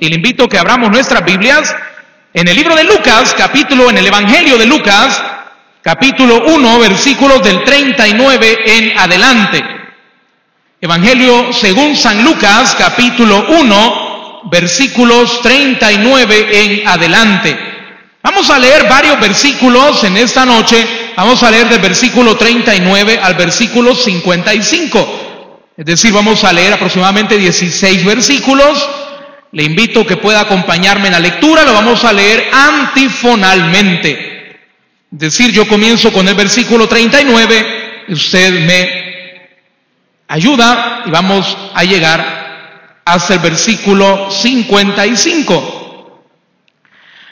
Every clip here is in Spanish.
Y le invito a que abramos nuestras Biblias en el libro de Lucas, capítulo, en el Evangelio de Lucas, capítulo 1, versículos del 39 en adelante. Evangelio según San Lucas, capítulo 1, versículos 39 en adelante. Vamos a leer varios versículos en esta noche. Vamos a leer del versículo 39 al versículo 55. Es decir, vamos a leer aproximadamente 16 versículos le invito que pueda acompañarme en la lectura, lo vamos a leer antifonalmente. Es decir, yo comienzo con el versículo 39, usted me ayuda y vamos a llegar hasta el versículo 55.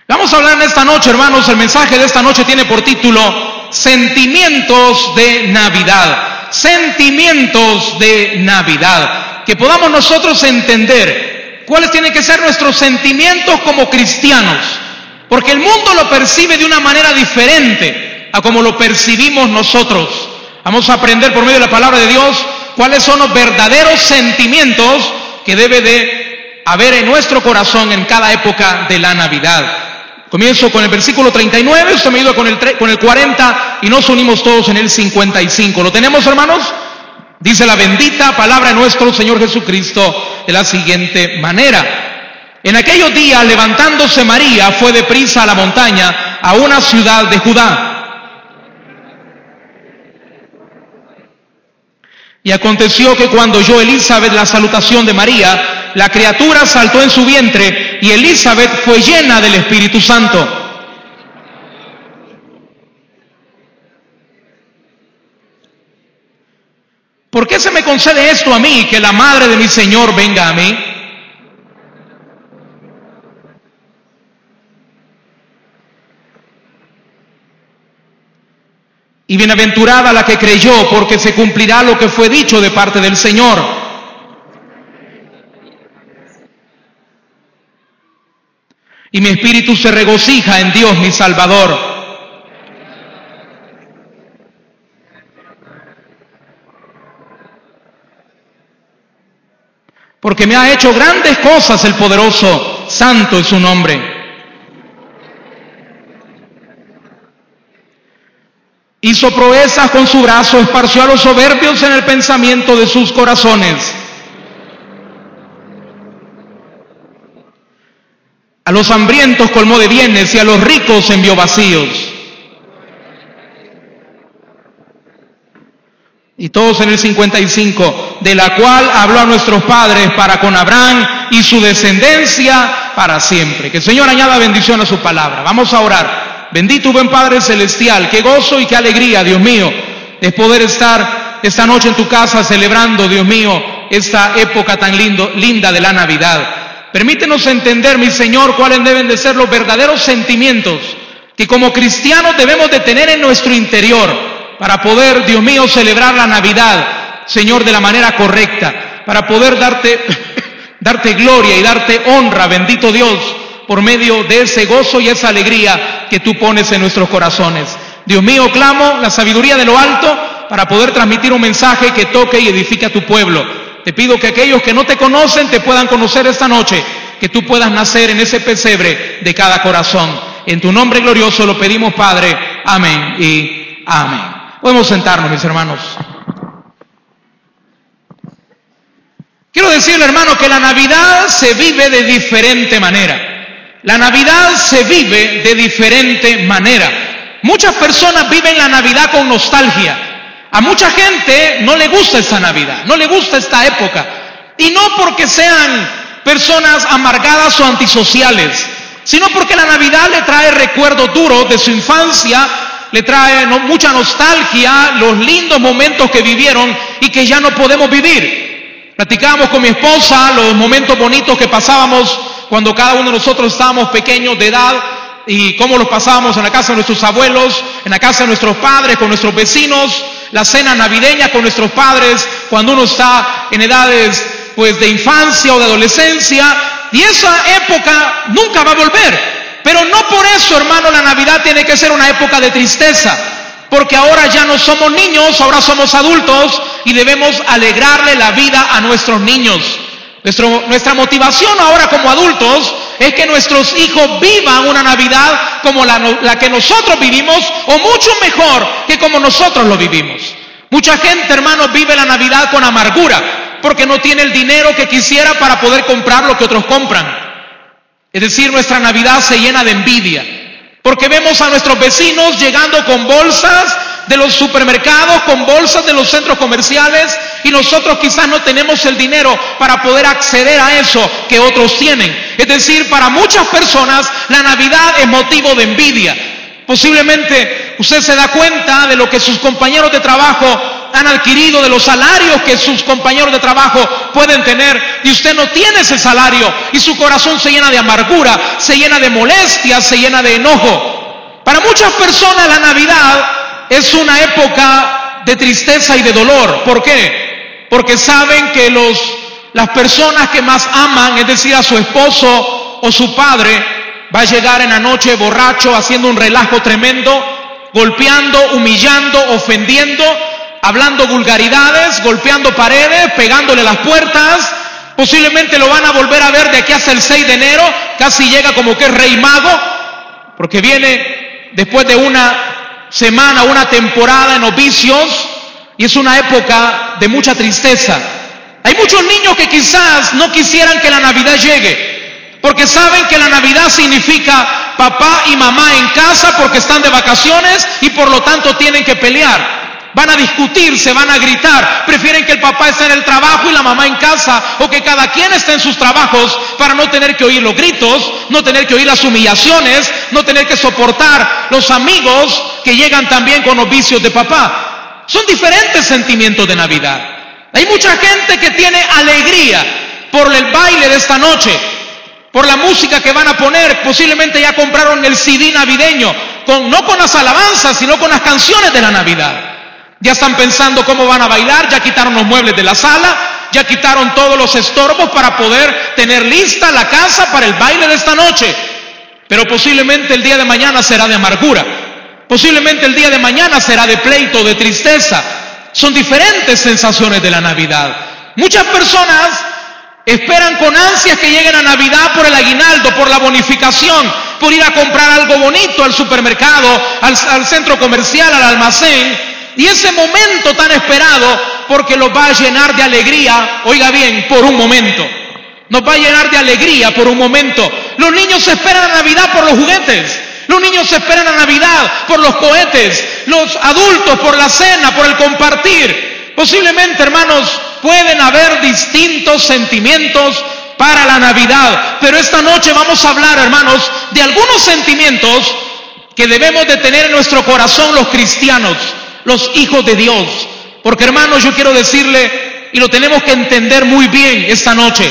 Vamos a hablar en esta noche, hermanos, el mensaje de esta noche tiene por título Sentimientos de Navidad. Sentimientos de Navidad. Que podamos nosotros entender cuáles tienen que ser nuestros sentimientos como cristianos, porque el mundo lo percibe de una manera diferente a como lo percibimos nosotros. Vamos a aprender por medio de la palabra de Dios cuáles son los verdaderos sentimientos que debe de haber en nuestro corazón en cada época de la Navidad. Comienzo con el versículo 39, usted me ayuda con el, con el 40 y nos unimos todos en el 55. ¿Lo tenemos, hermanos? Dice la bendita palabra de nuestro Señor Jesucristo de la siguiente manera. En aquellos días, levantándose María, fue deprisa a la montaña, a una ciudad de Judá. Y aconteció que cuando oyó Elizabeth la salutación de María, la criatura saltó en su vientre y Elizabeth fue llena del Espíritu Santo. ¿Por qué se me concede esto a mí, que la madre de mi Señor venga a mí? Y bienaventurada la que creyó, porque se cumplirá lo que fue dicho de parte del Señor. Y mi espíritu se regocija en Dios mi Salvador porque me ha hecho grandes cosas el poderoso, santo es su nombre. Hizo proezas con su brazo, esparció a los soberbios en el pensamiento de sus corazones. A los hambrientos colmó de bienes y a los ricos envió vacíos. Y todos en el 55, de la cual habló a nuestros padres para con Abraham y su descendencia para siempre. Que el Señor añada bendición a su palabra. Vamos a orar. Bendito buen Padre Celestial, qué gozo y qué alegría, Dios mío, es poder estar esta noche en tu casa celebrando, Dios mío, esta época tan lindo, linda de la Navidad. Permítenos entender, mi Señor, cuáles deben de ser los verdaderos sentimientos que como cristianos debemos de tener en nuestro interior para poder, Dios mío, celebrar la Navidad, Señor, de la manera correcta, para poder darte, darte gloria y darte honra, bendito Dios, por medio de ese gozo y esa alegría que tú pones en nuestros corazones. Dios mío, clamo la sabiduría de lo alto para poder transmitir un mensaje que toque y edifique a tu pueblo. Te pido que aquellos que no te conocen te puedan conocer esta noche, que tú puedas nacer en ese pesebre de cada corazón. En tu nombre glorioso lo pedimos, Padre. Amén y amén. Podemos sentarnos, mis hermanos. Quiero decirle, hermano, que la Navidad se vive de diferente manera. La Navidad se vive de diferente manera. Muchas personas viven la Navidad con nostalgia. A mucha gente no le gusta esta Navidad, no le gusta esta época. Y no porque sean personas amargadas o antisociales, sino porque la Navidad le trae recuerdos duros de su infancia le trae mucha nostalgia los lindos momentos que vivieron y que ya no podemos vivir. Platicábamos con mi esposa los momentos bonitos que pasábamos cuando cada uno de nosotros estábamos pequeños de edad y cómo los pasábamos en la casa de nuestros abuelos, en la casa de nuestros padres, con nuestros vecinos, la cena navideña con nuestros padres, cuando uno está en edades pues de infancia o de adolescencia, y esa época nunca va a volver. Pero no por eso, hermano, la Navidad tiene que ser una época de tristeza porque ahora ya no somos niños, ahora somos adultos y debemos alegrarle la vida a nuestros niños. nuestra motivación ahora como adultos es que nuestros hijos vivan una Navidad como la, la que nosotros vivimos o mucho mejor que como nosotros lo vivimos. Mucha gente, hermanos, vive la Navidad con amargura porque no tiene el dinero que quisiera para poder comprar lo que otros compran. Es decir, nuestra Navidad se llena de envidia. Porque vemos a nuestros vecinos llegando con bolsas de los supermercados, con bolsas de los centros comerciales y nosotros quizás no tenemos el dinero para poder acceder a eso que otros tienen. Es decir, para muchas personas la Navidad es motivo de envidia. Posiblemente usted se da cuenta de lo que sus compañeros de trabajo han adquirido, de los salarios que sus compañeros de trabajo pueden tener, y usted no tiene ese salario, y su corazón se llena de amargura, se llena de molestia, se llena de enojo. Para muchas personas la Navidad es una época de tristeza y de dolor. ¿Por qué? Porque saben que los, las personas que más aman, es decir, a su esposo o su padre, va a llegar en la noche borracho, haciendo un relajo tremendo, golpeando, humillando, ofendiendo, hablando vulgaridades, golpeando paredes, pegándole las puertas. Posiblemente lo van a volver a ver de aquí hasta el 6 de enero, casi llega como que es rey mago, porque viene después de una semana, una temporada en novicios, y es una época de mucha tristeza. Hay muchos niños que quizás no quisieran que la Navidad llegue, porque saben que la Navidad significa papá y mamá en casa porque están de vacaciones y por lo tanto tienen que pelear. Van a discutir, se van a gritar. Prefieren que el papá esté en el trabajo y la mamá en casa o que cada quien esté en sus trabajos para no tener que oír los gritos, no tener que oír las humillaciones, no tener que soportar los amigos que llegan también con los vicios de papá. Son diferentes sentimientos de Navidad. Hay mucha gente que tiene alegría por el baile de esta noche, por la música que van a poner. Posiblemente ya compraron el CD navideño, con, no con las alabanzas, sino con las canciones de la Navidad. Ya están pensando cómo van a bailar, ya quitaron los muebles de la sala, ya quitaron todos los estorbos para poder tener lista la casa para el baile de esta noche. Pero posiblemente el día de mañana será de amargura. Posiblemente el día de mañana será de pleito, de tristeza. Son diferentes sensaciones de la Navidad. Muchas personas esperan con ansias que lleguen a Navidad por el aguinaldo, por la bonificación, por ir a comprar algo bonito al supermercado, al, al centro comercial, al almacén. Y ese momento tan esperado, porque los va a llenar de alegría, oiga bien, por un momento. Nos va a llenar de alegría por un momento. Los niños esperan a Navidad por los juguetes. Los niños esperan a Navidad por los cohetes. Los adultos por la cena, por el compartir. Posiblemente, hermanos, pueden haber distintos sentimientos para la Navidad. Pero esta noche vamos a hablar, hermanos, de algunos sentimientos que debemos de tener en nuestro corazón los cristianos los hijos de Dios. Porque hermanos, yo quiero decirle, y lo tenemos que entender muy bien esta noche,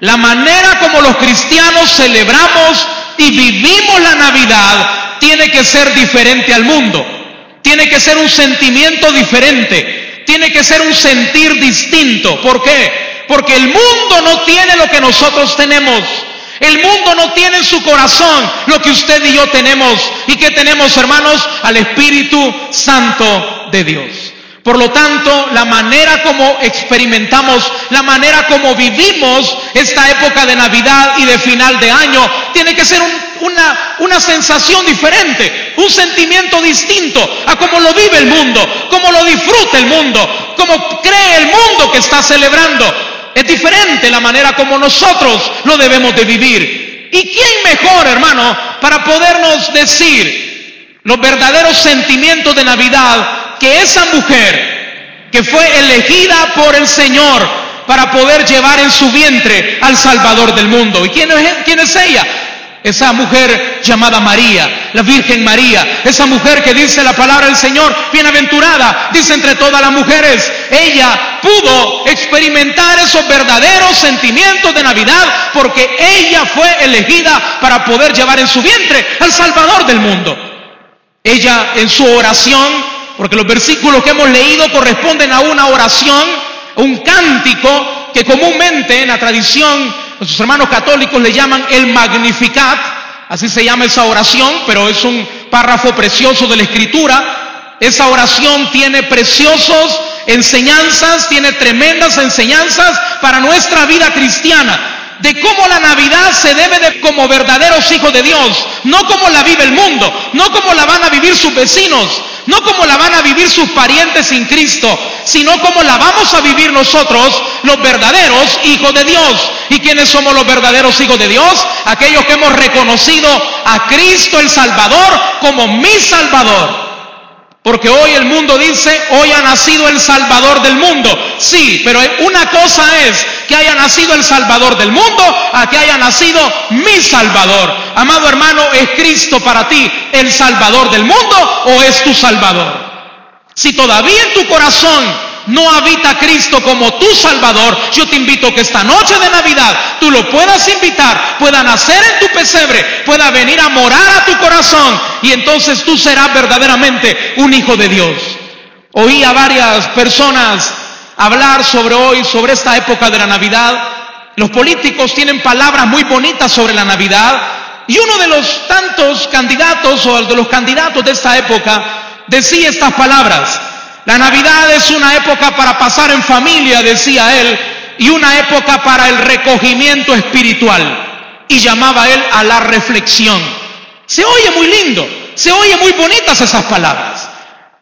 la manera como los cristianos celebramos y vivimos la Navidad tiene que ser diferente al mundo. Tiene que ser un sentimiento diferente. Tiene que ser un sentir distinto. ¿Por qué? Porque el mundo no tiene lo que nosotros tenemos. El mundo no tiene en su corazón lo que usted y yo tenemos. ¿Y que tenemos, hermanos? Al Espíritu Santo de Dios. Por lo tanto, la manera como experimentamos, la manera como vivimos esta época de Navidad y de final de año, tiene que ser una, una sensación diferente, un sentimiento distinto a cómo lo vive el mundo, cómo lo disfruta el mundo, cómo cree el mundo que está celebrando. Es diferente la manera como nosotros lo debemos de vivir. ¿Y quién mejor, hermano, para podernos decir los verdaderos sentimientos de Navidad que esa mujer que fue elegida por el Señor para poder llevar en su vientre al Salvador del mundo? ¿Y quién es, quién es ella? Esa mujer llamada María, la Virgen María, esa mujer que dice la palabra del Señor, bienaventurada, dice entre todas las mujeres, ella pudo experimentar esos verdaderos sentimientos de Navidad porque ella fue elegida para poder llevar en su vientre al Salvador del mundo. Ella en su oración, porque los versículos que hemos leído corresponden a una oración, un cántico que comúnmente en la tradición Nuestros hermanos católicos le llaman el Magnificat, así se llama esa oración, pero es un párrafo precioso de la Escritura. Esa oración tiene preciosos enseñanzas, tiene tremendas enseñanzas para nuestra vida cristiana de cómo la Navidad se debe de como verdaderos hijos de Dios, no como la vive el mundo, no como la van a vivir sus vecinos, no como la van a vivir sus parientes sin Cristo, sino como la vamos a vivir nosotros, los verdaderos hijos de Dios. ¿Y quiénes somos los verdaderos hijos de Dios? Aquellos que hemos reconocido a Cristo el Salvador como mi Salvador. Porque hoy el mundo dice, hoy ha nacido el Salvador del mundo. Sí, pero una cosa es que haya nacido el Salvador del mundo a que haya nacido mi Salvador. Amado hermano, ¿es Cristo para ti el Salvador del mundo o es tu Salvador? Si todavía en tu corazón no habita Cristo como tu Salvador, yo te invito que esta noche de Navidad tú lo puedas invitar, pueda nacer en tu pesebre, pueda venir a morar a tu corazón y entonces tú serás verdaderamente un hijo de Dios. Oí a varias personas hablar sobre hoy, sobre esta época de la Navidad. Los políticos tienen palabras muy bonitas sobre la Navidad y uno de los tantos candidatos o de los candidatos de esta época decía estas palabras. La Navidad es una época para pasar en familia, decía él, y una época para el recogimiento espiritual. Y llamaba él a la reflexión. Se oye muy lindo, se oye muy bonitas esas palabras.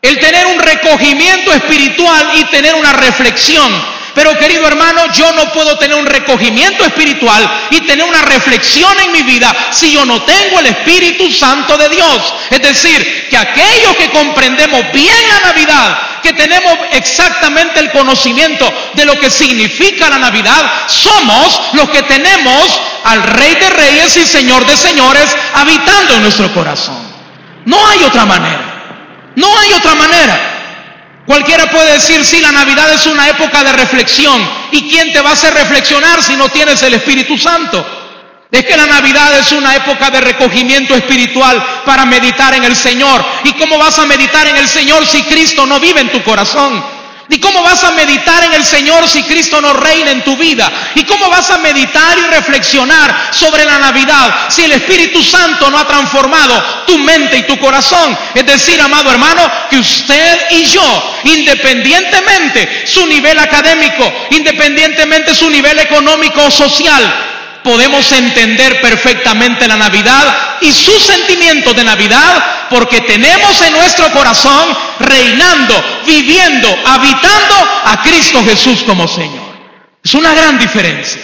El tener un recogimiento espiritual y tener una reflexión. Pero querido hermano, yo no puedo tener un recogimiento espiritual y tener una reflexión en mi vida si yo no tengo el Espíritu Santo de Dios. Es decir, que aquellos que comprendemos bien la Navidad, que tenemos exactamente el conocimiento de lo que significa la Navidad, somos los que tenemos al Rey de Reyes y Señor de Señores habitando en nuestro corazón. No hay otra manera. No hay otra manera. Cualquiera puede decir, sí, la Navidad es una época de reflexión. ¿Y quién te va a hacer reflexionar si no tienes el Espíritu Santo? Es que la Navidad es una época de recogimiento espiritual para meditar en el Señor. ¿Y cómo vas a meditar en el Señor si Cristo no vive en tu corazón? ¿Y cómo vas a meditar en el Señor si Cristo no reina en tu vida? ¿Y cómo vas a meditar y reflexionar sobre la Navidad si el Espíritu Santo no ha transformado tu mente y tu corazón? Es decir, amado hermano, que usted y yo, independientemente su nivel académico, independientemente su nivel económico o social, podemos entender perfectamente la Navidad y su sentimiento de Navidad porque tenemos en nuestro corazón reinando, viviendo, habitando a Cristo Jesús como Señor. Es una gran diferencia.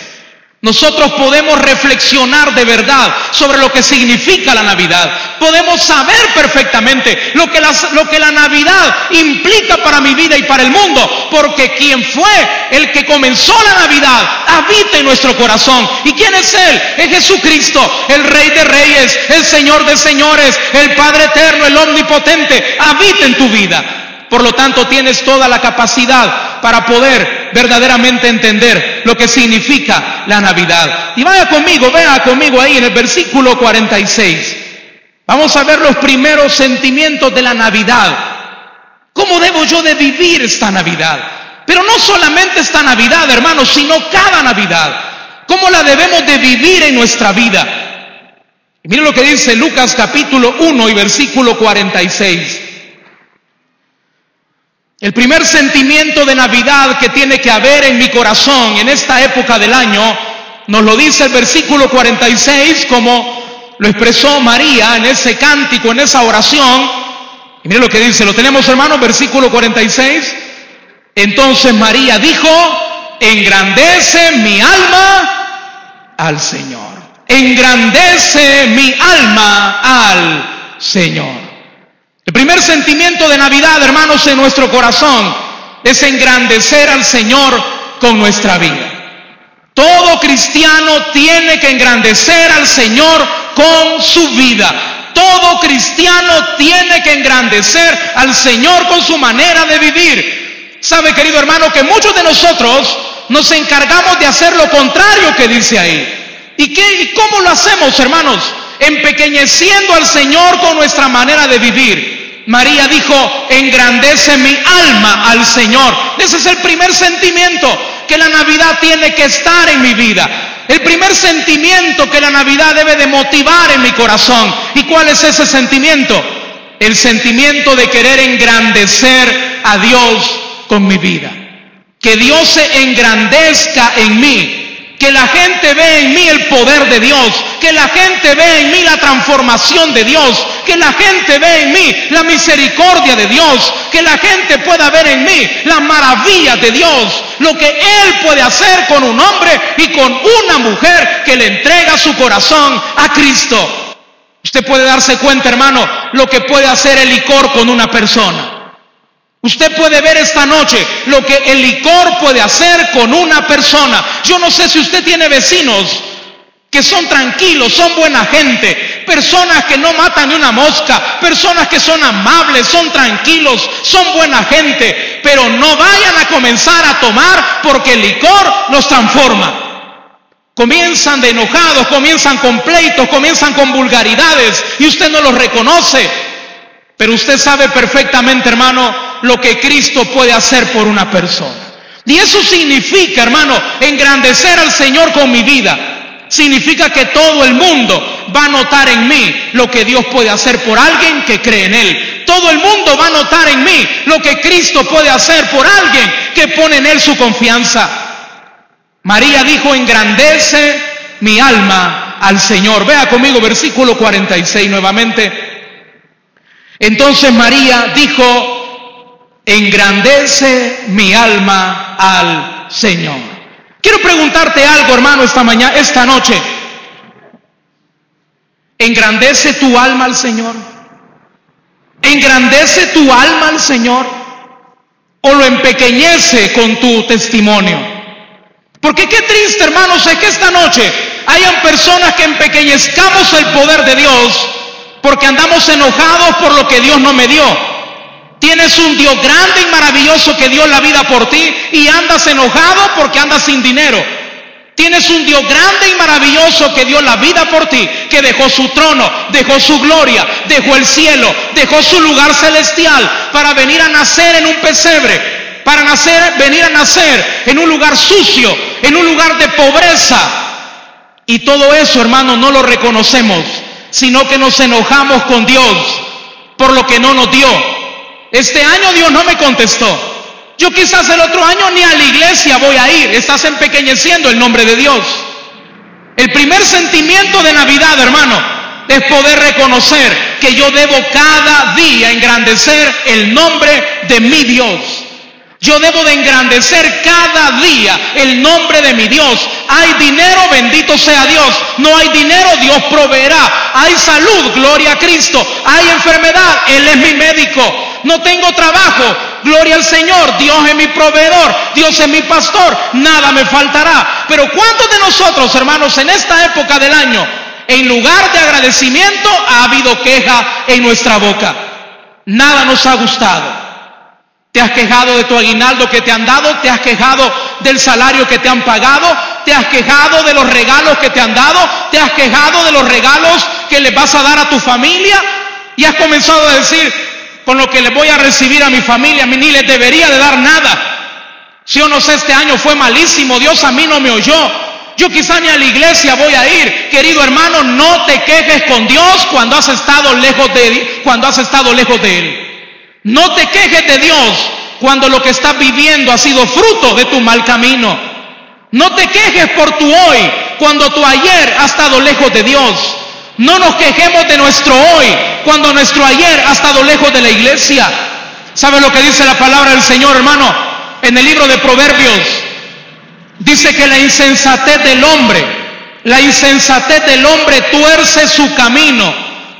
Nosotros podemos reflexionar de verdad sobre lo que significa la Navidad. Podemos saber perfectamente lo que, lo que, la Navidad implica para mi vida y para el mundo. Porque quien fue el que comenzó la Navidad habita en nuestro corazón. ¿Y quién es Él? Es Jesucristo, el Rey de Reyes, el Señor de Señores, el Padre Eterno, el Omnipotente. Habita en tu vida. Por lo tanto, tienes toda la capacidad para poder verdaderamente entender lo que significa la Navidad. Y vaya conmigo, vea conmigo ahí en el versículo 46. Vamos a ver los primeros sentimientos de la Navidad. ¿Cómo debo yo de vivir esta Navidad? Pero no solamente esta Navidad, hermanos, sino cada Navidad. ¿Cómo la debemos de vivir en nuestra vida? miren lo que dice Lucas capítulo 1 y versículo 46. El primer sentimiento de Navidad que tiene que haber en mi corazón en esta época del año, nos lo dice el versículo 46 como lo expresó María en ese cántico, en esa oración. Y mire lo que dice, lo tenemos hermanos, versículo 46. Entonces María dijo, engrandece mi alma al Señor. Engrandece mi alma al Señor. El primer sentimiento de Navidad, hermanos, en nuestro corazón es engrandecer al Señor con nuestra vida. Todo cristiano tiene que engrandecer al Señor con su vida. Todo cristiano tiene que engrandecer al Señor con su manera de vivir. Sabe, querido hermano, que muchos de nosotros nos encargamos de hacer lo contrario que dice ahí. ¿Y qué y cómo lo hacemos, hermanos? Empequeñeciendo al Señor con nuestra manera de vivir. María dijo, engrandece mi alma al Señor. Ese es el primer sentimiento que la Navidad tiene que estar en mi vida. El primer sentimiento que la Navidad debe de motivar en mi corazón. ¿Y cuál es ese sentimiento? El sentimiento de querer engrandecer a Dios con mi vida. Que Dios se engrandezca en mí. Que la gente vea en mí el poder de Dios. Que la gente vea en mí la transformación de Dios. Que la gente vea en mí la misericordia de Dios. Que la gente pueda ver en mí la maravilla de Dios. Lo que Él puede hacer con un hombre y con una mujer que le entrega su corazón a Cristo. Usted puede darse cuenta, hermano, lo que puede hacer el licor con una persona. Usted puede ver esta noche lo que el licor puede hacer con una persona. Yo no sé si usted tiene vecinos que son tranquilos, son buena gente, personas que no matan ni una mosca, personas que son amables, son tranquilos, son buena gente, pero no vayan a comenzar a tomar porque el licor los transforma. Comienzan de enojados, comienzan con pleitos, comienzan con vulgaridades y usted no los reconoce. Pero usted sabe perfectamente, hermano, lo que Cristo puede hacer por una persona. Y eso significa, hermano, engrandecer al Señor con mi vida. Significa que todo el mundo va a notar en mí lo que Dios puede hacer por alguien que cree en Él. Todo el mundo va a notar en mí lo que Cristo puede hacer por alguien que pone en Él su confianza. María dijo, engrandece mi alma al Señor. Vea conmigo versículo 46 nuevamente. Entonces María dijo, engrandece mi alma al Señor. Quiero preguntarte algo, hermano, esta mañana, esta noche. ¿Engrandece tu alma al Señor? ¿Engrandece tu alma al Señor? ¿O lo empequeñece con tu testimonio? Porque qué triste, hermanos, es que esta noche hayan personas que empequeñezcamos el poder de Dios porque andamos enojados por lo que Dios no me dio. Tienes un Dios grande y maravilloso que dio la vida por ti y andas enojado porque andas sin dinero. Tienes un Dios grande y maravilloso que dio la vida por ti, que dejó su trono, dejó su gloria, dejó el cielo, dejó su lugar celestial para venir a nacer en un pesebre, para nacer, venir a nacer en un lugar sucio, en un lugar de pobreza. Y todo eso, hermano, no lo reconocemos sino que nos enojamos con Dios por lo que no nos dio. Este año Dios no me contestó. Yo quizás el otro año ni a la iglesia voy a ir. Estás empequeñeciendo el nombre de Dios. El primer sentimiento de Navidad, hermano, es poder reconocer que yo debo cada día engrandecer el nombre de mi Dios. Yo debo de engrandecer cada día el nombre de mi Dios. Hay dinero, bendito sea Dios. No hay dinero, Dios proveerá. Hay salud, gloria a Cristo. Hay enfermedad, Él es mi médico. No tengo trabajo, gloria al Señor. Dios es mi proveedor, Dios es mi pastor. Nada me faltará. Pero ¿cuántos de nosotros, hermanos, en esta época del año, en lugar de agradecimiento, ha habido queja en nuestra boca? Nada nos ha gustado. Te has quejado de tu aguinaldo que te han dado, te has quejado del salario que te han pagado, te has quejado de los regalos que te han dado, te has quejado de los regalos que le vas a dar a tu familia y has comenzado a decir, con lo que le voy a recibir a mi familia, a mí ni les debería de dar nada. Si yo no sé, este año fue malísimo, Dios a mí no me oyó. Yo quizá ni a la iglesia voy a ir. Querido hermano, no te quejes con Dios cuando has estado lejos de él, cuando has estado lejos de él. No te quejes de Dios cuando lo que estás viviendo ha sido fruto de tu mal camino. No te quejes por tu hoy cuando tu ayer ha estado lejos de Dios. No nos quejemos de nuestro hoy cuando nuestro ayer ha estado lejos de la iglesia. ¿Sabe lo que dice la palabra del Señor, hermano? En el libro de Proverbios dice que la insensatez del hombre, la insensatez del hombre tuerce su camino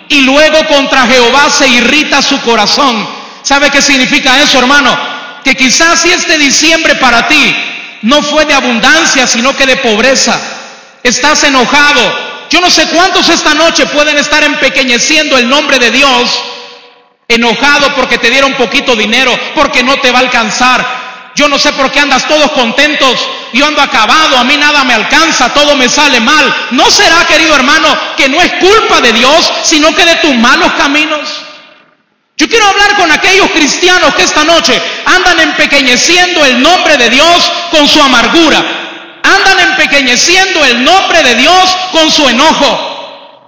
y luego contra Jehová se irrita su corazón. ¿Sabe qué significa eso, hermano? Que quizás si este diciembre para ti no fue de abundancia, sino que de pobreza, estás enojado Yo no sé cuántos esta noche pueden estar empequeñeciendo el nombre de Dios, enojado porque te dieron poquito dinero, porque no te va a alcanzar. Yo no sé por qué andas todos contentos, yo ando acabado, a mí nada me alcanza, todo me sale mal. ¿No será, querido hermano, que no es culpa de Dios, sino que de tus malos caminos? Yo quiero hablar con aquellos cristianos que esta noche andan empequeñeciendo el nombre de Dios con su amargura, andan empequeñeciendo el nombre de Dios con su enojo.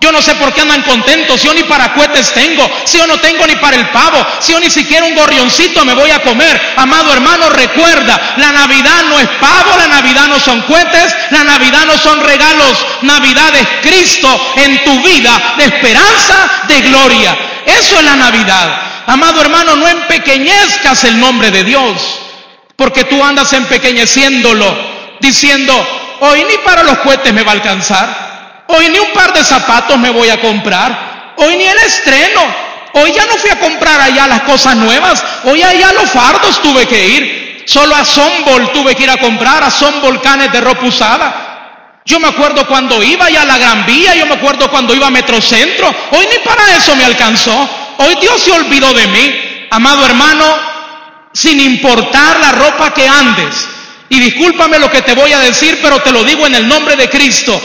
Yo no sé por qué andan contentos, si yo ni para cohetes tengo, si yo no tengo ni para el pavo, si yo ni siquiera un gorrioncito me voy a comer. Amado hermano, recuerda, la Navidad no es pavo, la Navidad no son cohetes, la Navidad no son regalos, Navidad es Cristo en tu vida de esperanza, de gloria. Eso es la Navidad. Amado hermano, no empequeñezcas el nombre de Dios, porque tú andas empequeñeciéndolo, diciendo, hoy ni para los cohetes me va a alcanzar. Hoy ni un par de zapatos me voy a comprar. Hoy ni el estreno. Hoy ya no fui a comprar allá las cosas nuevas. Hoy allá los fardos tuve que ir. Solo a Sombol tuve que ir a comprar, a Son Volcanes de ropa usada. Yo me acuerdo cuando iba ya a la Gran Vía, yo me acuerdo cuando iba a Metrocentro. Hoy ni para eso me alcanzó. Hoy Dios se olvidó de mí. Amado hermano, sin importar la ropa que andes. Y discúlpame lo que te voy a decir, pero te lo digo en el nombre de Cristo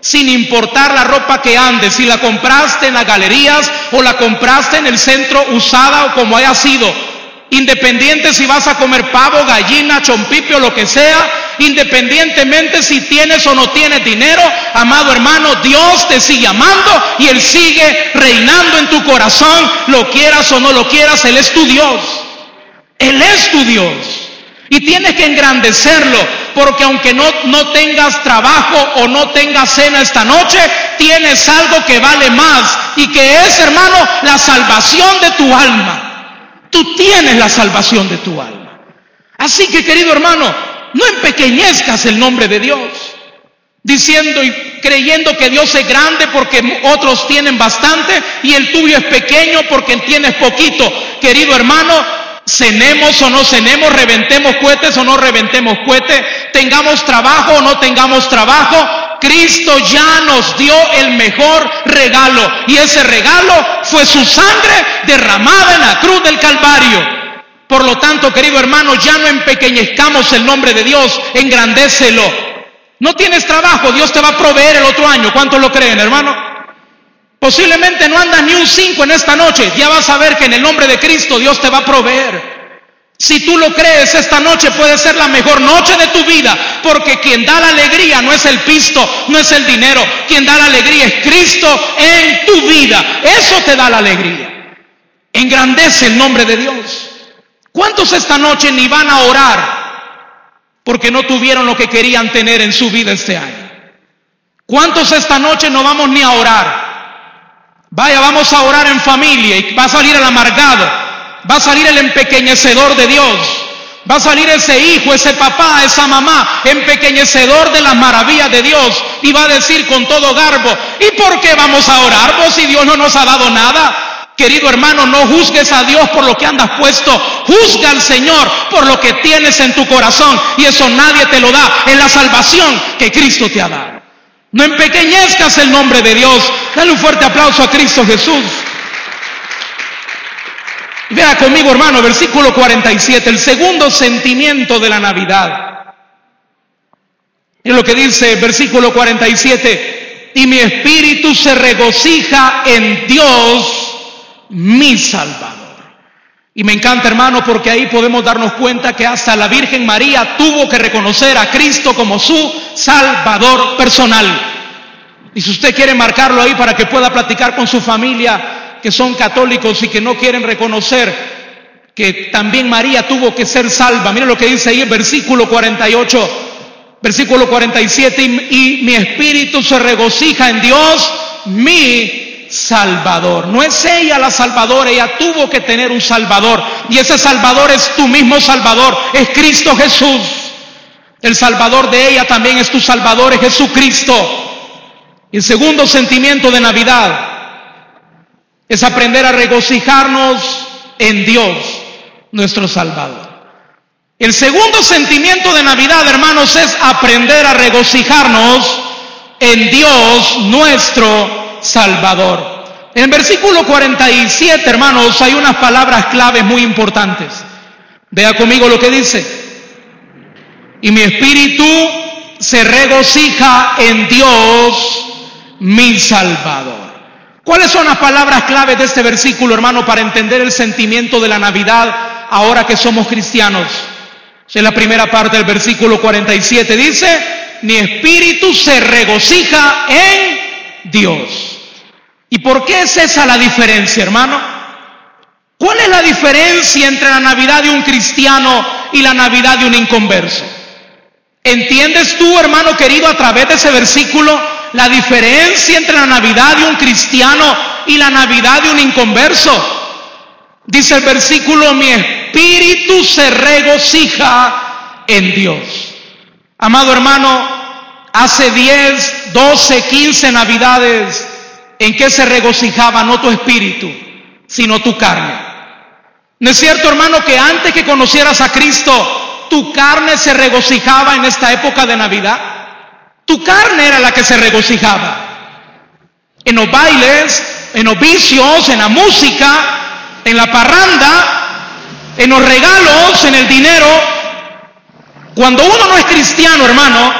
sin importar la ropa que andes, si la compraste en las galerías o la compraste en el centro usada o como haya sido, independiente si vas a comer pavo, gallina, chompipio, lo que sea, independientemente si tienes o no tienes dinero, amado hermano, Dios te sigue amando y Él sigue reinando en tu corazón, lo quieras o no lo quieras, Él es tu Dios. Él es tu Dios. Y tienes que engrandecerlo, porque aunque no, no tengas trabajo o no tengas cena esta noche, tienes algo que vale más y que es, hermano, la salvación de tu alma. Tú tienes la salvación de tu alma. Así que, querido hermano, no empequeñezcas el nombre de Dios, diciendo y creyendo que Dios es grande porque otros tienen bastante y el tuyo es pequeño porque tienes poquito. Querido hermano, cenemos o no cenemos, reventemos cohetes o no reventemos cohetes, tengamos trabajo o no tengamos trabajo, Cristo ya nos dio el mejor regalo y ese regalo fue su sangre derramada en la cruz del Calvario. Por lo tanto, querido hermano, ya no empequeñezcamos el nombre de Dios, engrandécelo. No tienes trabajo, Dios te va a proveer el otro año. ¿Cuántos lo creen, hermano? Posiblemente no andas ni un 5 en esta noche. Ya vas a ver que en el nombre de Cristo Dios te va a proveer. Si tú lo crees, esta noche puede ser la mejor noche de tu vida, porque quien da la alegría no es el pisto, no es el dinero, quien da la alegría es Cristo en tu vida. Eso te da la alegría. Engrandece el nombre de Dios. ¿Cuántos esta noche ni van a orar porque no tuvieron lo que querían tener en su vida este año? ¿Cuántos esta noche no vamos ni a orar Vaya, vamos a orar en familia y va a salir el amargado, va a salir el empequeñecedor de Dios, va a salir ese hijo, ese papá, esa mamá, empequeñecedor de las maravillas de Dios y va a decir con todo garbo, ¿y por qué vamos a orar vos si Dios no nos ha dado nada? Querido hermano, no juzgues a Dios por lo que andas puesto, juzga al Señor por lo que tienes en tu corazón y eso nadie te lo da, en la salvación que Cristo te ha dado. No empequeñezcas el nombre de Dios. Dale un fuerte aplauso a Cristo Jesús. Vea conmigo, hermano, versículo 47, el segundo sentimiento de la Navidad. Es lo que dice versículo 47, y mi espíritu se regocija en Dios, mi Salvador. Y me encanta, hermano, porque ahí podemos darnos cuenta que hasta la Virgen María tuvo que reconocer a Cristo como su Salvador personal. Y si usted quiere marcarlo ahí para que pueda platicar con su familia, que son católicos y que no quieren reconocer que también María tuvo que ser salva. Mire lo que dice ahí en versículo 48, versículo 47, y, y mi espíritu se regocija en Dios, mi Salvador. No es ella la Salvadora, ella tuvo que tener un Salvador. Y ese Salvador es tu mismo Salvador, es Cristo Jesús. El Salvador de ella también es tu Salvador, es Jesucristo. El segundo sentimiento de Navidad es aprender a regocijarnos en Dios, nuestro Salvador. El segundo sentimiento de Navidad, hermanos, es aprender a regocijarnos en Dios nuestro Salvador. En el versículo 47, hermanos, hay unas palabras claves muy importantes. Vea conmigo lo que dice. Y mi espíritu se regocija en Dios, mi Salvador. ¿Cuáles son las palabras claves de este versículo, hermano, para entender el sentimiento de la Navidad ahora que somos cristianos? En la primera parte del versículo 47 dice, mi espíritu se regocija en Dios. ¿Y por qué es esa la diferencia, hermano? ¿Cuál es la diferencia entre la Navidad de un cristiano y la Navidad de un inconverso? ¿Entiendes tú, hermano querido, a través de ese versículo, la diferencia entre la Navidad de un cristiano y la Navidad de un inconverso? Dice el versículo, mi espíritu se regocija en Dios. Amado hermano, hace 10, 12, 15 navidades en que se regocijaba no tu espíritu, sino tu carne. ¿No es cierto, hermano, que antes que conocieras a Cristo, tu carne se regocijaba en esta época de Navidad? Tu carne era la que se regocijaba. En los bailes, en los vicios, en la música, en la parranda, en los regalos, en el dinero. Cuando uno no es cristiano, hermano,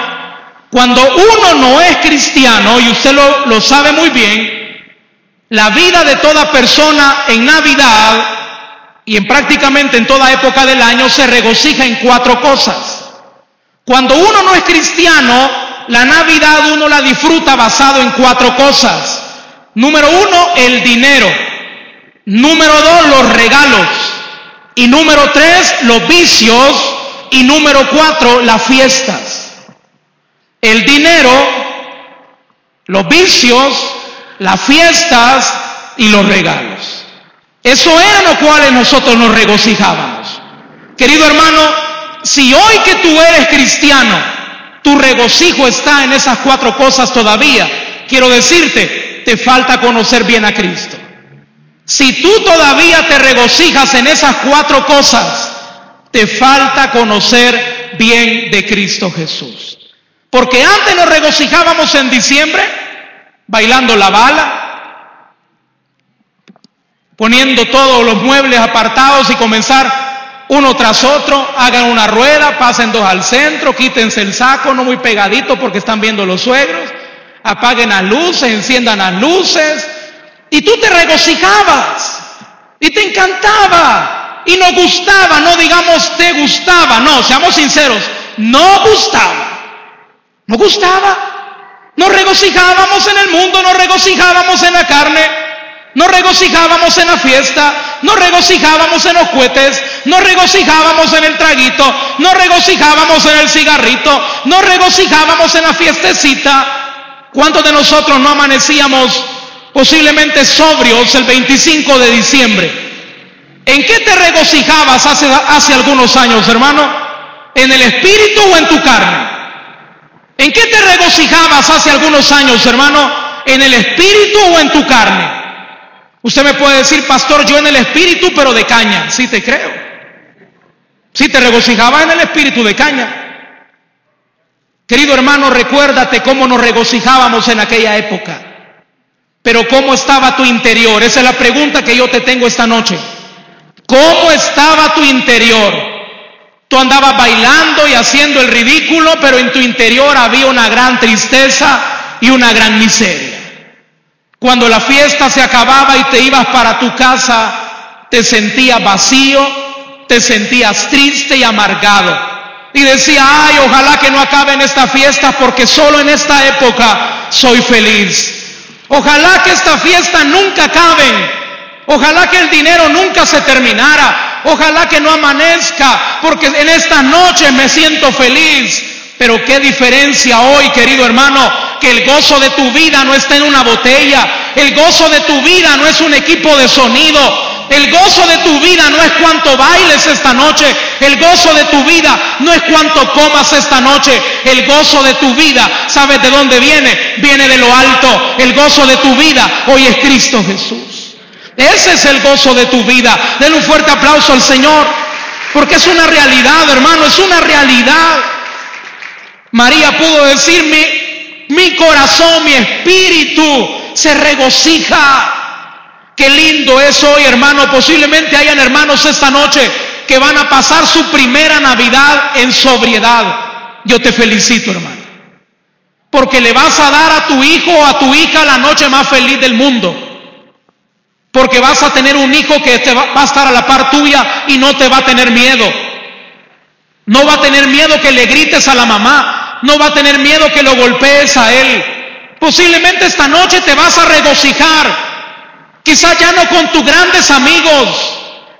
cuando uno no es cristiano, y usted lo, lo sabe muy bien, la vida de toda persona en Navidad y en prácticamente en toda época del año se regocija en cuatro cosas. Cuando uno no es cristiano, la Navidad uno la disfruta basado en cuatro cosas. Número uno, el dinero. Número dos, los regalos. Y número tres, los vicios. Y número cuatro, las fiestas. El dinero, los vicios, las fiestas y los regalos. Eso era lo cuales nosotros nos regocijábamos. Querido hermano, si hoy que tú eres cristiano, tu regocijo está en esas cuatro cosas todavía, quiero decirte, te falta conocer bien a Cristo. Si tú todavía te regocijas en esas cuatro cosas, te falta conocer bien de Cristo Jesús. Porque antes nos regocijábamos en diciembre bailando la bala, poniendo todos los muebles apartados y comenzar uno tras otro, hagan una rueda, pasen dos al centro, quítense el saco, no muy pegadito porque están viendo los suegros, apaguen las luces, enciendan las luces, y tú te regocijabas y te encantaba y nos gustaba, no digamos te gustaba, no, seamos sinceros, no gustaba. No gustaba. Nos regocijábamos en el mundo, nos regocijábamos en la carne, nos regocijábamos en la fiesta, nos regocijábamos en los cohetes, nos regocijábamos en el traguito, nos regocijábamos en el cigarrito, nos regocijábamos en la fiestecita. ¿Cuántos de nosotros no amanecíamos posiblemente sobrios el 25 de diciembre. ¿En qué te regocijabas hace, hace algunos años, hermano? ¿En el espíritu o en tu carne? ¿En qué te regocijabas hace algunos años, hermano? ¿En el espíritu o en tu carne? Usted me puede decir, pastor, yo en el espíritu, pero de caña. Sí, te creo. Sí, te regocijabas en el espíritu de caña. Querido hermano, recuérdate cómo nos regocijábamos en aquella época. Pero ¿cómo estaba tu interior? Esa es la pregunta que yo te tengo esta noche. ¿Cómo estaba tu interior? Tú andabas bailando y haciendo el ridículo, pero en tu interior había una gran tristeza y una gran miseria. Cuando la fiesta se acababa y te ibas para tu casa, te sentías vacío, te sentías triste y amargado. Y decía, ay, ojalá que no acaben esta fiesta porque solo en esta época soy feliz. Ojalá que esta fiesta nunca acabe. Ojalá que el dinero nunca se terminara. Ojalá que no amanezca, porque en esta noche me siento feliz. Pero qué diferencia hoy, querido hermano, que el gozo de tu vida no está en una botella. El gozo de tu vida no es un equipo de sonido. El gozo de tu vida no es cuánto bailes esta noche. El gozo de tu vida no es cuánto comas esta noche. El gozo de tu vida, ¿sabes de dónde viene? Viene de lo alto. El gozo de tu vida hoy es Cristo Jesús. Ese es el gozo de tu vida. Denle un fuerte aplauso al Señor. Porque es una realidad, hermano, es una realidad. María pudo decirme, Mi corazón, mi espíritu se regocija. Qué lindo es hoy, hermano. Posiblemente hayan hermanos esta noche que van a pasar su primera Navidad en sobriedad. Yo te felicito, hermano. Porque le vas a dar a tu hijo o a tu hija la noche más feliz del mundo. Porque vas a tener un hijo que te va, a estar a la par tuya y no te va a tener miedo. No va a tener miedo que le grites a la mamá. No va a tener miedo que lo golpees a él. Posiblemente esta noche te vas a regocijar Quizás ya no con tus grandes amigos.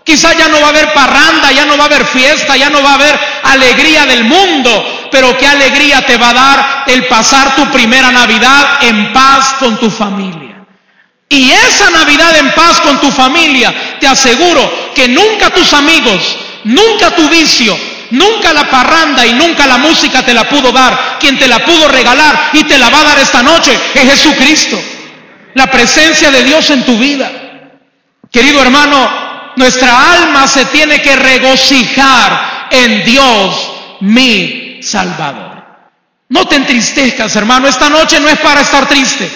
Quizás ya no va a haber parranda, ya no va a haber fiesta, ya no va a haber alegría del mundo. Pero qué alegría te va a dar el pasar tu primera Navidad en paz con tu familia. Y esa Navidad en paz con tu familia, te aseguro que nunca tus amigos, nunca tu vicio, nunca la parranda y nunca la música te la pudo dar. Quien te la pudo regalar y te la va a dar esta noche es Jesucristo la presencia de Dios en tu vida. Querido hermano, nuestra alma se tiene que regocijar en Dios, mi Salvador. No te entristezcas, hermano, esta noche no es para estar triste.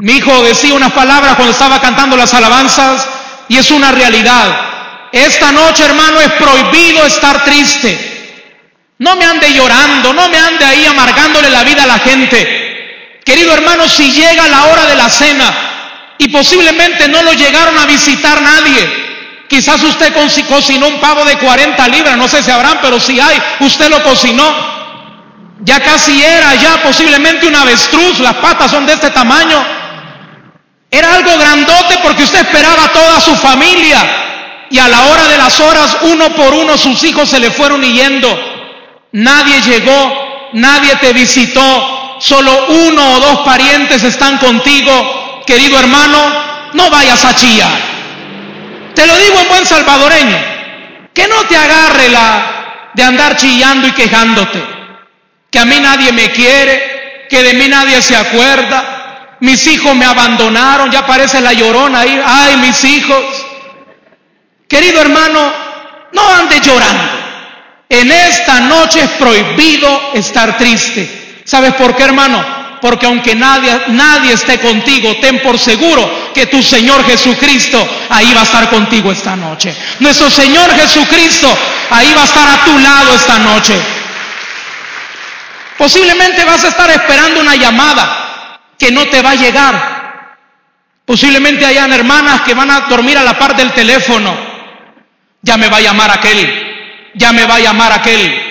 Mi hijo decía unas palabras cuando estaba cantando las alabanzas y es una realidad. Esta noche, hermano, es prohibido estar triste. No me ande llorando, no me ande ahí amargándole la vida a la gente. Querido hermano, si llega la hora de la cena y posiblemente no lo llegaron a visitar nadie, quizás usted cocinó un pavo de 40 libras, no sé si habrán, pero si hay, usted lo cocinó. Ya casi era, ya posiblemente un avestruz, las patas son de este tamaño. Era algo grandote porque usted esperaba a toda su familia. Y a la hora de las horas, uno por uno, sus hijos se le fueron yendo. Nadie llegó, nadie te visitó, solo uno o dos parientes están contigo, querido hermano, no vayas a chillar. Te lo digo en buen salvadoreño, que no te agarre la de andar chillando y quejándote, que a mí nadie me quiere, que de mí nadie se acuerda, mis hijos me abandonaron, ya aparece la llorona ahí, ay mis hijos. Querido hermano, no andes llorando. En esta noche es prohibido estar triste. ¿Sabes por qué, hermano? Porque aunque nadie, nadie esté contigo, ten por seguro que tu Señor Jesucristo ahí va a estar contigo esta noche. Nuestro Señor Jesucristo ahí va a estar a tu lado esta noche. Posiblemente vas a estar esperando una llamada que no te va a llegar. Posiblemente hayan hermanas que van a dormir a la par del teléfono. Ya me va a llamar aquel. Ya me va a llamar aquel.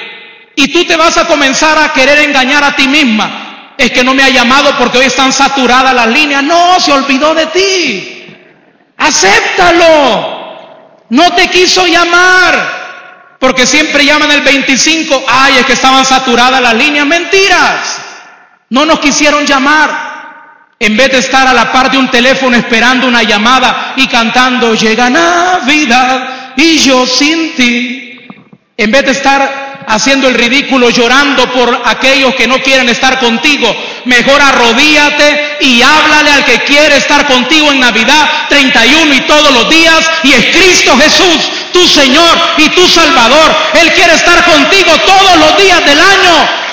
Y tú te vas a comenzar a querer engañar a ti misma. Es que no me ha llamado porque hoy están saturadas las líneas. No, se olvidó de ti. Acéptalo. No te quiso llamar. Porque siempre llaman el 25. Ay, es que estaban saturadas las líneas. Mentiras. No nos quisieron llamar. En vez de estar a la par de un teléfono esperando una llamada y cantando, llega Navidad y yo sin ti. En vez de estar haciendo el ridículo, llorando por aquellos que no quieren estar contigo. Mejor arrodíate y háblale al que quiere estar contigo en Navidad 31 y todos los días. Y es Cristo Jesús, tu Señor y tu Salvador. Él quiere estar contigo todos los días del año.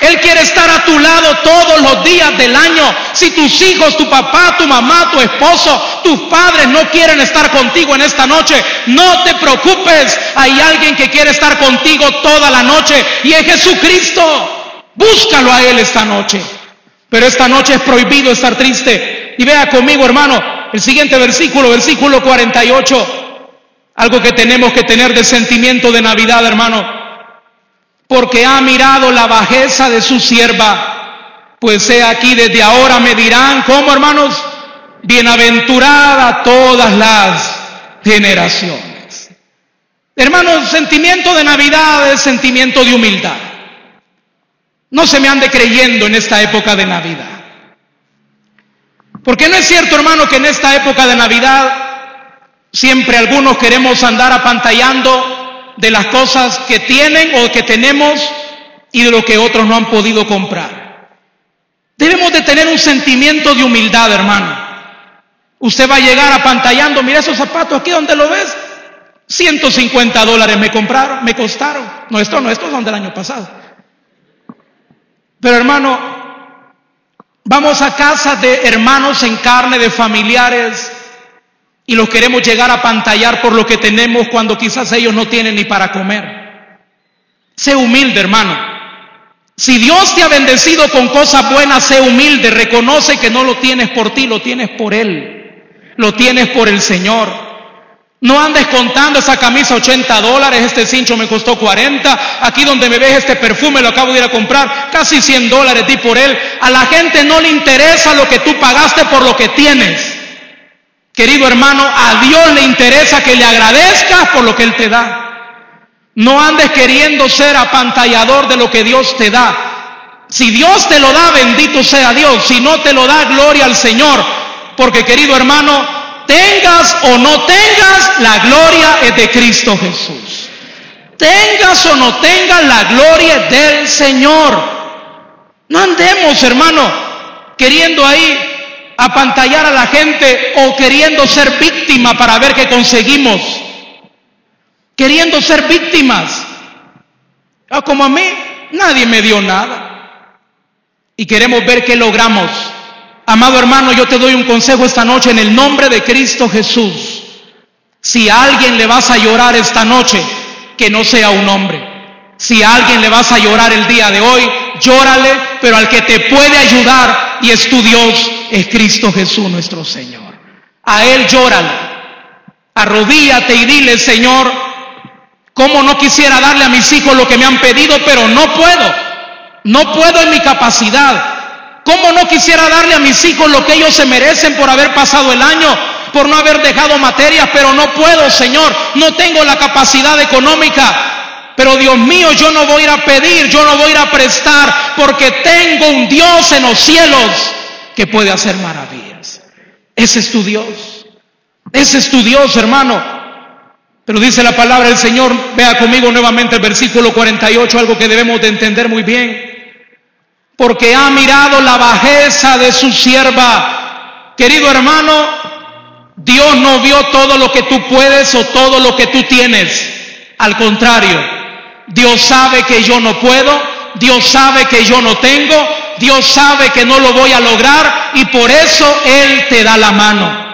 Él quiere estar a tu lado todos los días del año. Si tus hijos, tu papá, tu mamá, tu esposo, tus padres no quieren estar contigo en esta noche, no te preocupes. Hay alguien que quiere estar contigo toda la noche y es Jesucristo. Búscalo a Él esta noche. Pero esta noche es prohibido estar triste. Y vea conmigo, hermano, el siguiente versículo, versículo 48. Algo que tenemos que tener de sentimiento de Navidad, hermano porque ha mirado la bajeza de su sierva. Pues he aquí, desde ahora me dirán, ¿cómo hermanos? Bienaventurada todas las generaciones. Hermanos, sentimiento de Navidad es sentimiento de humildad. No se me ande creyendo en esta época de Navidad. Porque no es cierto, hermano, que en esta época de Navidad siempre algunos queremos andar apantallando de las cosas que tienen o que tenemos y de lo que otros no han podido comprar. Debemos de tener un sentimiento de humildad, hermano. Usted va a llegar apantallando, mira esos zapatos aquí donde lo ves, 150 dólares me compraron, me costaron. No, estos no, estos son del año pasado. Pero hermano, Vamos a casa de hermanos en carne, de familiares, y los queremos llegar a pantallar por lo que tenemos cuando quizás ellos no tienen ni para comer. Sé humilde, hermano. Si Dios te ha bendecido con cosas buenas, sé humilde, reconoce que no lo tienes por ti, lo tienes por Él, lo tienes por el Señor. No andes contando esa camisa 80 dólares, este cincho me costó 40, aquí donde me ves este perfume lo acabo de ir a comprar, casi 100 dólares di por él. A la gente no le interesa lo que tú pagaste por lo que tienes. Querido hermano, a Dios le interesa que le agradezcas por lo que Él te da. No andes queriendo ser apantallador de lo que Dios te da. Si Dios te lo da, bendito sea Dios. Si no te lo da, gloria al Señor. Porque querido hermano, tengas o no tengas, la gloria es de Cristo Jesús. Tengas o no tengas, la gloria del Señor. No andemos, hermano, queriendo ahí apantallar a la gente o queriendo ser víctima para ver qué conseguimos. Queriendo ser víctimas. Ah, como a mí, nadie me dio nada. Y queremos ver qué logramos. Amado hermano, yo te doy un consejo esta noche en el nombre de Cristo Jesús. Si a alguien le vas a llorar esta noche, que no sea un hombre. Si a alguien le vas a llorar el día de hoy, llórale, pero al que te puede ayudar y es tu Dios, es Cristo Jesús nuestro Señor. A Él llórale. Arrodíate y dile, Señor, cómo no quisiera darle a mis hijos lo que me han pedido, pero no puedo. No puedo en mi capacidad. ¿Cómo no quisiera darle a mis hijos lo que ellos se merecen por haber pasado el año, por no haber dejado materias, pero no puedo, Señor, no tengo la capacidad económica. Pero Dios mío, yo no voy a ir a pedir, yo no voy a ir a prestar, porque tengo un Dios en los cielos que puede hacer maravillas. Ese es tu Dios. Ese es tu Dios, hermano. Pero dice la palabra del Señor, vea conmigo nuevamente el versículo 48, algo que debemos de entender muy bien porque ha mirado la bajeza de su sierva. Querido hermano, Dios no vio todo lo que tú puedes o todo lo que tú tienes. Al contrario, Dios sabe que yo no puedo, Dios sabe que yo no tengo, Dios sabe que no lo voy a lograr y por eso Él te da la mano.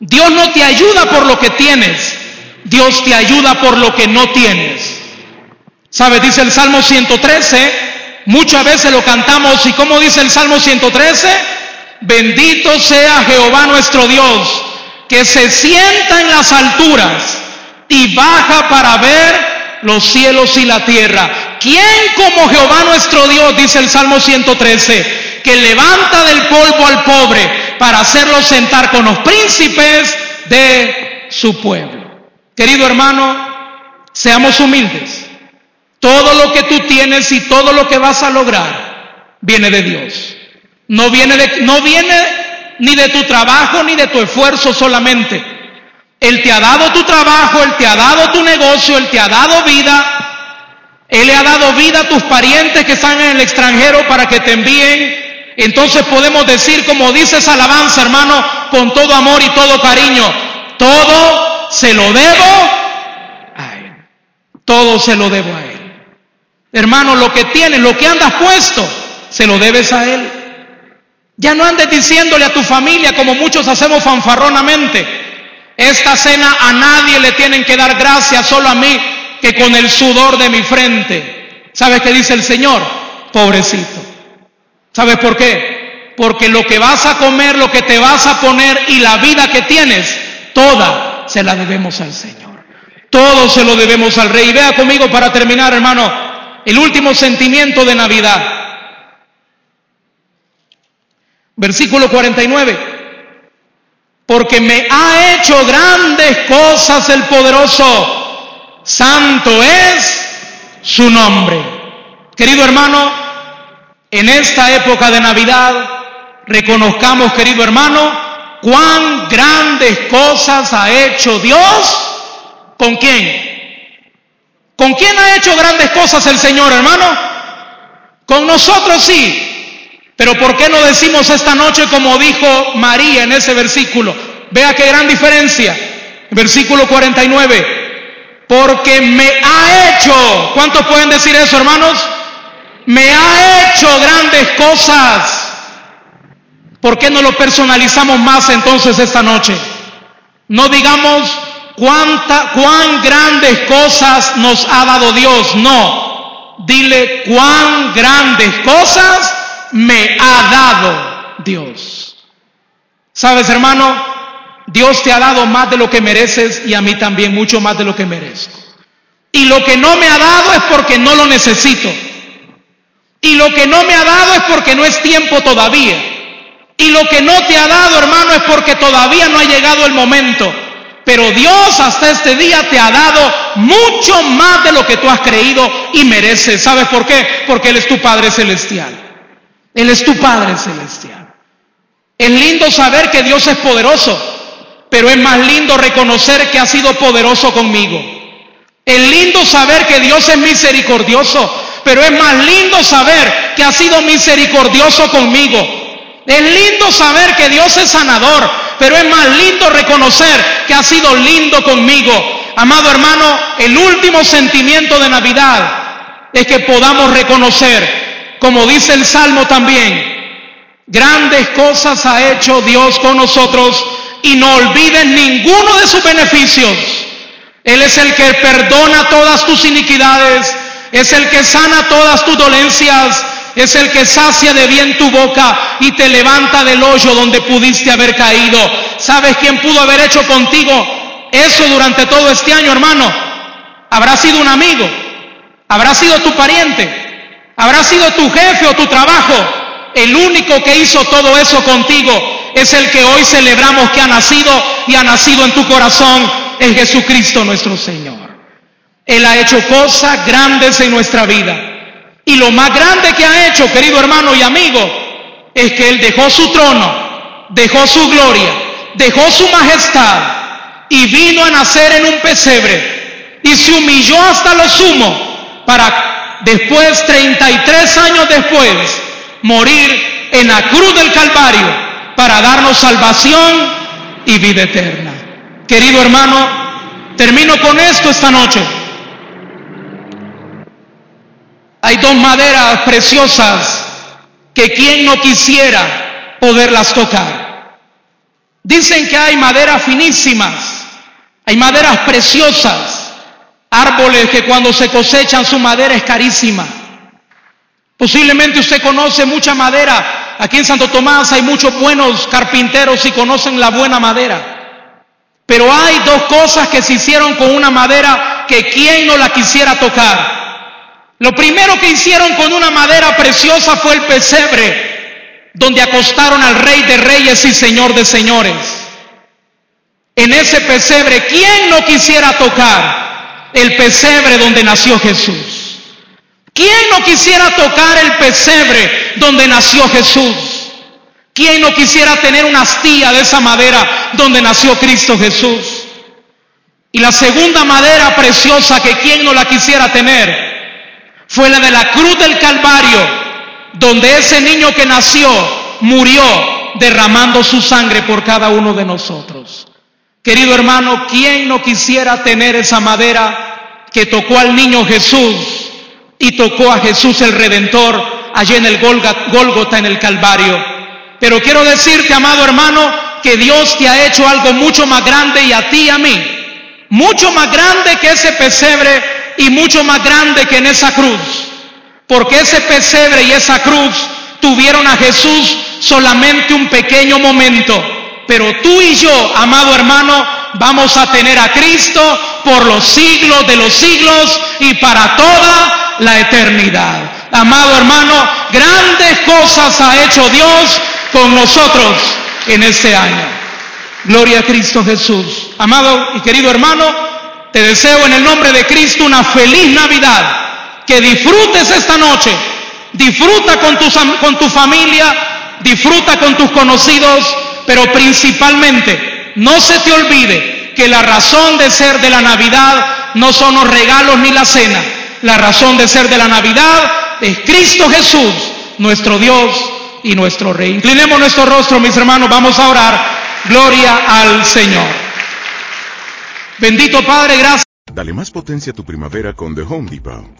Dios no te ayuda por lo que tienes, Dios te ayuda por lo que no tienes. ¿Sabes? Dice el Salmo 113, Muchas veces lo cantamos y como dice el Salmo 113, bendito sea Jehová nuestro Dios, que se sienta en las alturas y baja para ver los cielos y la tierra. ¿Quién como Jehová nuestro Dios, dice el Salmo 113, que levanta del polvo al pobre para hacerlo sentar con los príncipes de su pueblo? Querido hermano, seamos humildes. Todo lo que tú tienes y todo lo que vas a lograr viene de Dios. No viene, de, no viene ni de tu trabajo ni de tu esfuerzo solamente. Él te ha dado tu trabajo, Él te ha dado tu negocio, Él te ha dado vida. Él le ha dado vida a tus parientes que están en el extranjero para que te envíen. Entonces podemos decir, como dice alabanza, hermano, con todo amor y todo cariño, todo se lo debo a Él. Todo se lo debo a Él. Hermano, lo que tienes, lo que andas puesto, se lo debes a Él. Ya no andes diciéndole a tu familia como muchos hacemos fanfarronamente. Esta cena a nadie le tienen que dar gracias, solo a mí, que con el sudor de mi frente. ¿Sabes qué dice el Señor? Pobrecito. ¿Sabes por qué? Porque lo que vas a comer, lo que te vas a poner y la vida que tienes, toda se la debemos al Señor. Todo se lo debemos al Rey. Vea conmigo para terminar, hermano, el último sentimiento de Navidad. Versículo 49. Porque me ha hecho grandes cosas el poderoso. Santo es su nombre. Querido hermano, en esta época de Navidad, reconozcamos, querido hermano, cuán grandes cosas ha hecho Dios. ¿Con quién? ¿Con quién ha hecho grandes cosas el Señor, hermano? Con nosotros sí. Pero ¿por qué no decimos esta noche como dijo María en ese versículo? Vea qué gran diferencia. Versículo 49. Porque me ha hecho, ¿cuántos pueden decir eso, hermanos? Me ha hecho grandes cosas. ¿Por qué no lo personalizamos más entonces esta noche? No digamos cuánta, cuán grandes cosas nos ha dado Dios, no. Dile cuán grandes cosas me ha dado Dios. Sabes, hermano, Dios te ha dado más de lo que mereces y a mí también mucho más de lo que merezco. Y lo que no me ha dado es porque no lo necesito. Y lo que no me ha dado es porque no es tiempo todavía. Y lo que no te ha dado, hermano, es porque todavía no ha llegado el momento. Pero Dios hasta este día te ha dado mucho más de lo que tú has creído y mereces. ¿Sabes por qué? Porque Él es tu Padre Celestial. Él es tu Padre Celestial. Es lindo saber que Dios es poderoso, pero es más lindo reconocer que ha sido poderoso conmigo. Es lindo saber que Dios es misericordioso, pero es más lindo saber que ha sido misericordioso conmigo. Es lindo saber que Dios es sanador, pero es más lindo reconocer que ha sido lindo conmigo. Amado hermano, el último sentimiento de Navidad es que podamos reconocer, como dice el Salmo también, grandes cosas ha hecho Dios con nosotros y no olvides ninguno de sus beneficios. Él es el que perdona todas tus iniquidades, es el que sana todas tus dolencias, es el que sacia de bien tu boca y te levanta del hoyo donde pudiste haber caído. ¿Sabes quién pudo haber hecho contigo eso durante todo este año, hermano? Habrá sido un amigo, habrá sido tu pariente, habrá sido tu jefe o tu trabajo. El único que hizo todo eso contigo es el que hoy celebramos que ha nacido y ha nacido en tu corazón, es Jesucristo nuestro Señor. Él ha hecho cosas grandes en nuestra vida. Y lo más grande que ha hecho, querido hermano y amigo, es que Él dejó su trono, dejó su gloria, dejó su majestad y vino a nacer en un pesebre y se humilló hasta lo sumo para después, 33 años después, morir en la cruz del Calvario para darnos salvación y vida eterna. Querido hermano, termino con esto esta noche. Hay dos maderas preciosas que quien no quisiera poderlas tocar. Dicen que hay maderas finísimas, hay maderas preciosas, árboles que cuando se cosechan su madera es carísima. Posiblemente usted conoce mucha madera. Aquí en Santo Tomás hay muchos buenos carpinteros y conocen la buena madera. Pero hay dos cosas que se hicieron con una madera que quien no la quisiera tocar. Lo primero que hicieron con una madera preciosa fue el pesebre, donde acostaron al rey de reyes y señor de señores. En ese pesebre, ¿quién no quisiera tocar el pesebre donde nació Jesús? ¿Quién no quisiera tocar el pesebre donde nació Jesús? ¿Quién no quisiera tener una astilla de esa madera donde nació Cristo Jesús? Y la segunda madera preciosa que quién no la quisiera tener fue la de la cruz del Calvario, donde ese niño que nació murió derramando su sangre por cada uno de nosotros. Querido hermano, ¿quién no quisiera tener esa madera que tocó al niño Jesús y tocó a Jesús el Redentor allí en el Gólgota, en el Calvario? Pero quiero decirte, amado hermano, que Dios te ha hecho algo mucho más grande y a ti y a mí, mucho más grande que ese pesebre y mucho más grande que en esa cruz. Porque ese pesebre y esa cruz tuvieron a Jesús solamente un pequeño momento. Pero tú y yo, amado hermano, vamos a tener a Cristo por los siglos de los siglos y para toda la eternidad. Amado hermano, grandes cosas ha hecho Dios con nosotros en este año. Gloria a Cristo Jesús. Amado y querido hermano, te deseo en el nombre de Cristo una feliz Navidad. Que disfrutes esta noche. Disfruta con tu, con tu familia, disfruta con tus conocidos, pero principalmente no se te olvide que la razón de ser de la Navidad no son los regalos ni la cena. La razón de ser de la Navidad es Cristo Jesús, nuestro Dios y nuestro Rey. Inclinemos nuestro rostro, mis hermanos, vamos a orar. Gloria al Señor. Bendito Padre, gracias. Dale más potencia a tu primavera con The Home Depot.